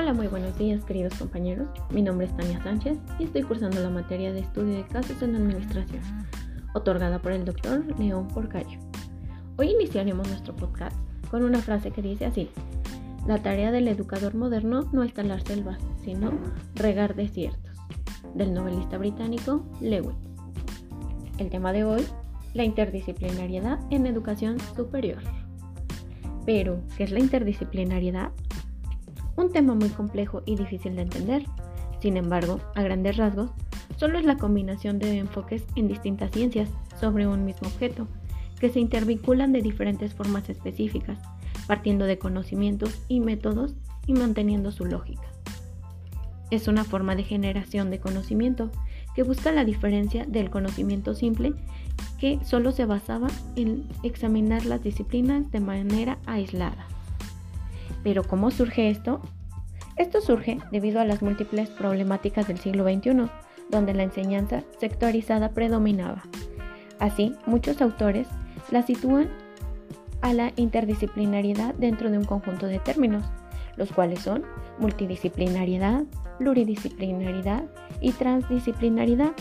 Hola, muy buenos días queridos compañeros. Mi nombre es Tania Sánchez y estoy cursando la materia de estudio de casos en administración, otorgada por el doctor León Porcayo. Hoy iniciaremos nuestro podcast con una frase que dice así. La tarea del educador moderno no es talar selvas, sino regar desiertos, del novelista británico Lewis. El tema de hoy, la interdisciplinariedad en educación superior. Pero, ¿qué es la interdisciplinariedad? Un tema muy complejo y difícil de entender. Sin embargo, a grandes rasgos, solo es la combinación de enfoques en distintas ciencias sobre un mismo objeto, que se intervinculan de diferentes formas específicas, partiendo de conocimientos y métodos y manteniendo su lógica. Es una forma de generación de conocimiento que busca la diferencia del conocimiento simple que solo se basaba en examinar las disciplinas de manera aislada. Pero ¿cómo surge esto? Esto surge debido a las múltiples problemáticas del siglo XXI, donde la enseñanza sectorizada predominaba. Así, muchos autores la sitúan a la interdisciplinariedad dentro de un conjunto de términos, los cuales son multidisciplinariedad, pluridisciplinaridad y transdisciplinaridad,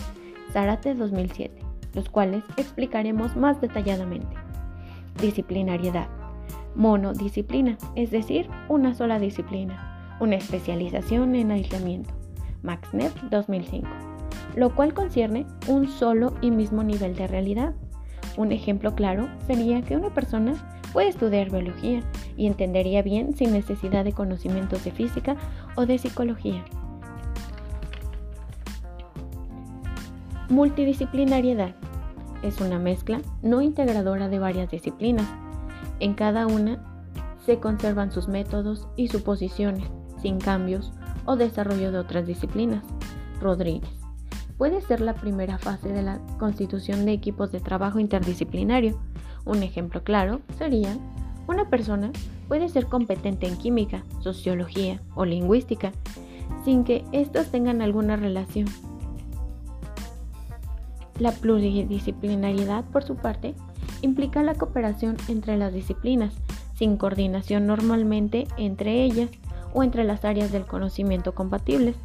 Zárate 2007 los cuales explicaremos más detalladamente. Disciplinariedad. Monodisciplina, es decir, una sola disciplina, una especialización en aislamiento. MaxNet 2005, lo cual concierne un solo y mismo nivel de realidad. Un ejemplo claro sería que una persona puede estudiar biología y entendería bien sin necesidad de conocimientos de física o de psicología. Multidisciplinariedad es una mezcla no integradora de varias disciplinas. En cada una se conservan sus métodos y suposiciones, sin cambios o desarrollo de otras disciplinas. Rodríguez. Puede ser la primera fase de la constitución de equipos de trabajo interdisciplinario. Un ejemplo claro sería, una persona puede ser competente en química, sociología o lingüística, sin que éstas tengan alguna relación la pluridisciplinariedad, por su parte, implica la cooperación entre las disciplinas, sin coordinación normalmente entre ellas o entre las áreas del conocimiento compatibles,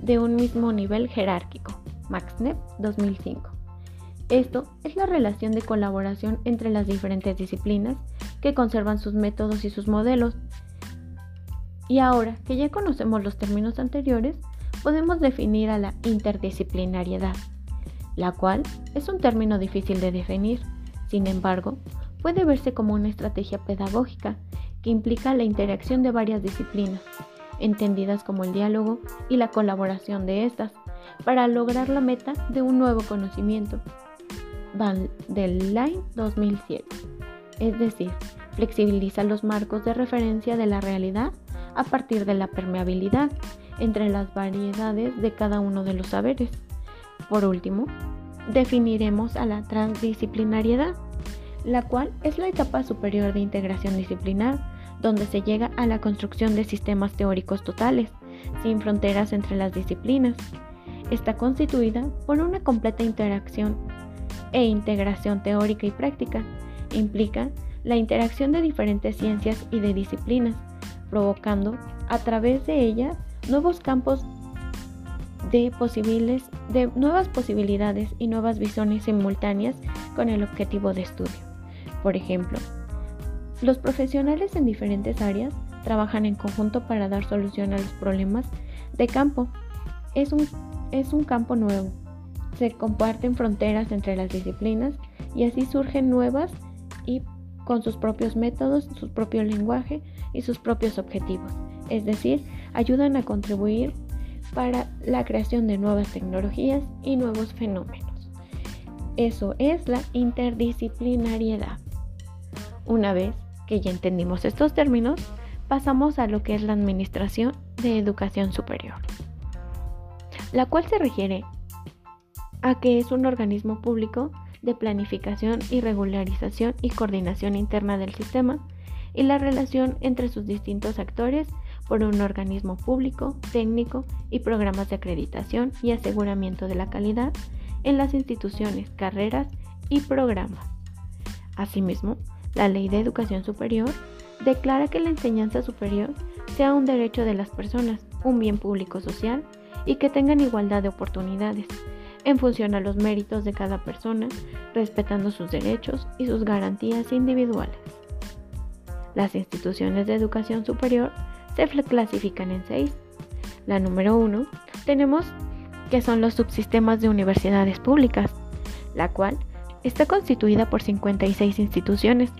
de un mismo nivel jerárquico. MaxNet 2005. Esto es la relación de colaboración entre las diferentes disciplinas que conservan sus métodos y sus modelos. Y ahora que ya conocemos los términos anteriores, podemos definir a la interdisciplinariedad la cual es un término difícil de definir. Sin embargo, puede verse como una estrategia pedagógica que implica la interacción de varias disciplinas, entendidas como el diálogo y la colaboración de estas, para lograr la meta de un nuevo conocimiento. Van del Line 2007. Es decir, flexibiliza los marcos de referencia de la realidad a partir de la permeabilidad entre las variedades de cada uno de los saberes. Por último, definiremos a la transdisciplinariedad, la cual es la etapa superior de integración disciplinar, donde se llega a la construcción de sistemas teóricos totales, sin fronteras entre las disciplinas. Está constituida por una completa interacción e integración teórica y práctica. Implica la interacción de diferentes ciencias y de disciplinas, provocando a través de ella nuevos campos de, posibles, de nuevas posibilidades y nuevas visiones simultáneas con el objetivo de estudio. Por ejemplo, los profesionales en diferentes áreas trabajan en conjunto para dar solución a los problemas de campo. Es un, es un campo nuevo. Se comparten fronteras entre las disciplinas y así surgen nuevas y con sus propios métodos, su propio lenguaje y sus propios objetivos. Es decir, ayudan a contribuir para la creación de nuevas tecnologías y nuevos fenómenos. Eso es la interdisciplinariedad. Una vez que ya entendimos estos términos, pasamos a lo que es la Administración de Educación Superior, la cual se refiere a que es un organismo público de planificación y regularización y coordinación interna del sistema y la relación entre sus distintos actores por un organismo público, técnico y programas de acreditación y aseguramiento de la calidad en las instituciones, carreras y programas. Asimismo, la Ley de Educación Superior declara que la enseñanza superior sea un derecho de las personas, un bien público social y que tengan igualdad de oportunidades en función a los méritos de cada persona, respetando sus derechos y sus garantías individuales. Las instituciones de educación superior se clasifican en seis. La número uno tenemos que son los subsistemas de universidades públicas, la cual está constituida por 56 instituciones,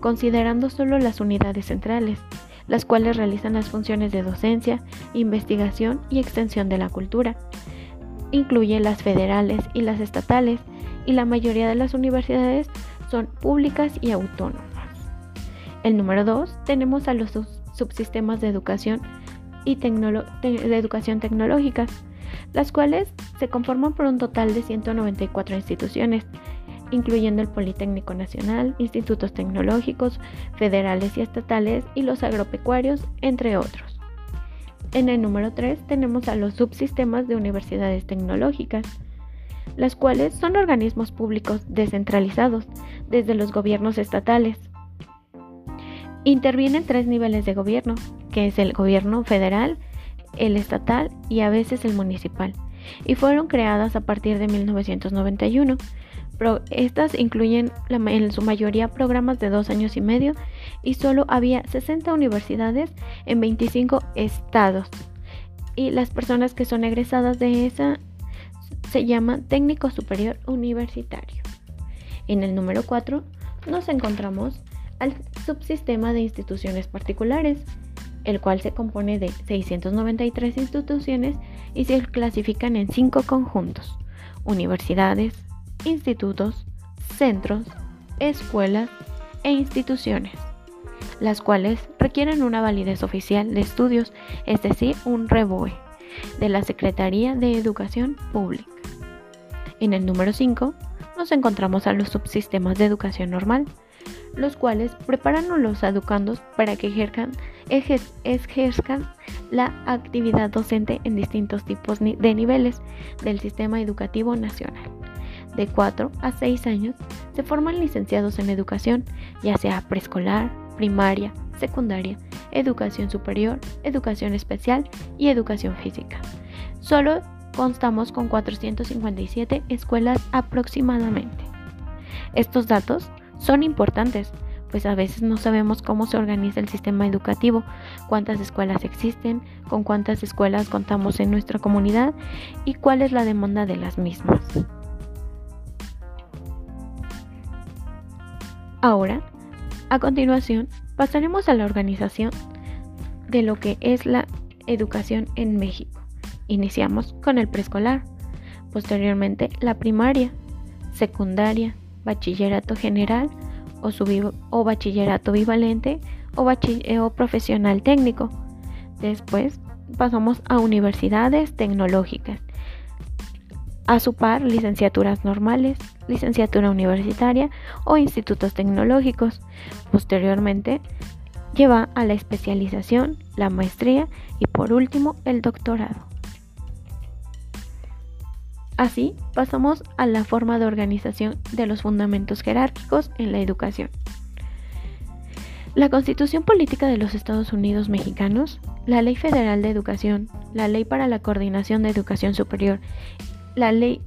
considerando solo las unidades centrales, las cuales realizan las funciones de docencia, investigación y extensión de la cultura. Incluye las federales y las estatales, y la mayoría de las universidades son públicas y autónomas. El número 2 tenemos a los subsistemas de educación y de educación tecnológica, las cuales se conforman por un total de 194 instituciones, incluyendo el Politécnico Nacional, institutos tecnológicos, federales y estatales y los agropecuarios, entre otros. En el número 3 tenemos a los subsistemas de universidades tecnológicas, las cuales son organismos públicos descentralizados desde los gobiernos estatales. Intervienen tres niveles de gobierno, que es el gobierno federal, el estatal y a veces el municipal, y fueron creadas a partir de 1991 estas incluyen en su mayoría programas de dos años y medio y solo había 60 universidades en 25 estados. Y las personas que son egresadas de esa se llama técnico superior universitario. En el número 4 nos encontramos al subsistema de instituciones particulares, el cual se compone de 693 instituciones y se clasifican en cinco conjuntos, universidades, institutos, centros, escuelas e instituciones, las cuales requieren una validez oficial de estudios, es decir, un REBOE, de la Secretaría de Educación Pública. En el número 5 nos encontramos a los subsistemas de educación normal, los cuales preparan a los educandos para que ejerzcan, la actividad docente en distintos tipos de niveles del sistema educativo nacional de 4 a 6 años se forman licenciados en educación, ya sea preescolar, primaria, secundaria, educación superior, educación especial y educación física. Solo constamos con 457 escuelas aproximadamente. Estos datos son importantes, pues a veces no sabemos cómo se organiza el sistema educativo, cuántas escuelas existen, con cuántas escuelas contamos en nuestra comunidad y cuál es la demanda de las mismas. Ahora, a continuación, pasaremos a la organización de lo que es la educación en México. Iniciamos con el preescolar, posteriormente la primaria, secundaria, bachillerato general o, bachillerato bivalente o, eh, o profesional técnico. Después pasamos a universidades tecnológicas a su par licenciaturas normales, licenciatura universitaria o institutos tecnológicos. Posteriormente, lleva a la especialización, la maestría y por último el doctorado. Así pasamos a la forma de organización de los fundamentos jerárquicos en la educación. La Constitución Política de los Estados Unidos Mexicanos, la Ley Federal de Educación, la Ley para la Coordinación de Educación Superior la ley,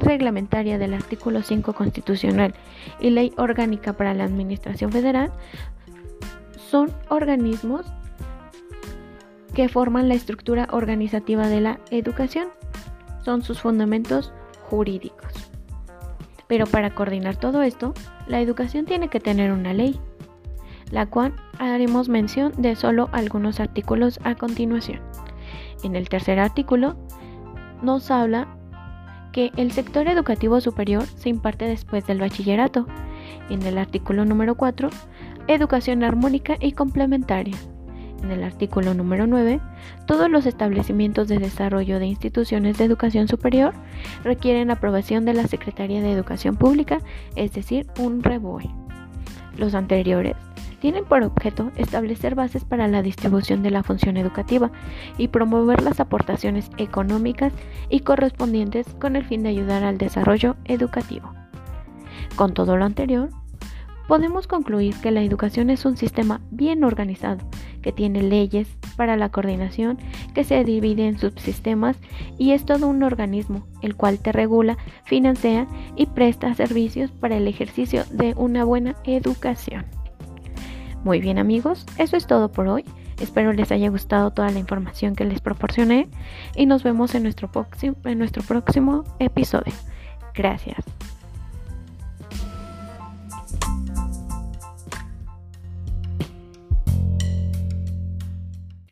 reglamentaria del artículo 5 constitucional y ley orgánica para la Administración Federal son organismos que forman la estructura organizativa de la educación. Son sus fundamentos jurídicos. Pero para coordinar todo esto, la educación tiene que tener una ley, la cual haremos mención de solo algunos artículos a continuación. En el tercer artículo nos habla que el sector educativo superior se imparte después del bachillerato. En el artículo número 4, educación armónica y complementaria. En el artículo número 9, todos los establecimientos de desarrollo de instituciones de educación superior requieren aprobación de la Secretaría de Educación Pública, es decir, un REBOE. Los anteriores tienen por objeto establecer bases para la distribución de la función educativa y promover las aportaciones económicas y correspondientes con el fin de ayudar al desarrollo educativo. Con todo lo anterior, podemos concluir que la educación es un sistema bien organizado, que tiene leyes para la coordinación, que se divide en subsistemas y es todo un organismo, el cual te regula, financia y presta servicios para el ejercicio de una buena educación. Muy bien amigos, eso es todo por hoy. Espero les haya gustado toda la información que les proporcioné y nos vemos en nuestro, próximo, episodio. Gracias.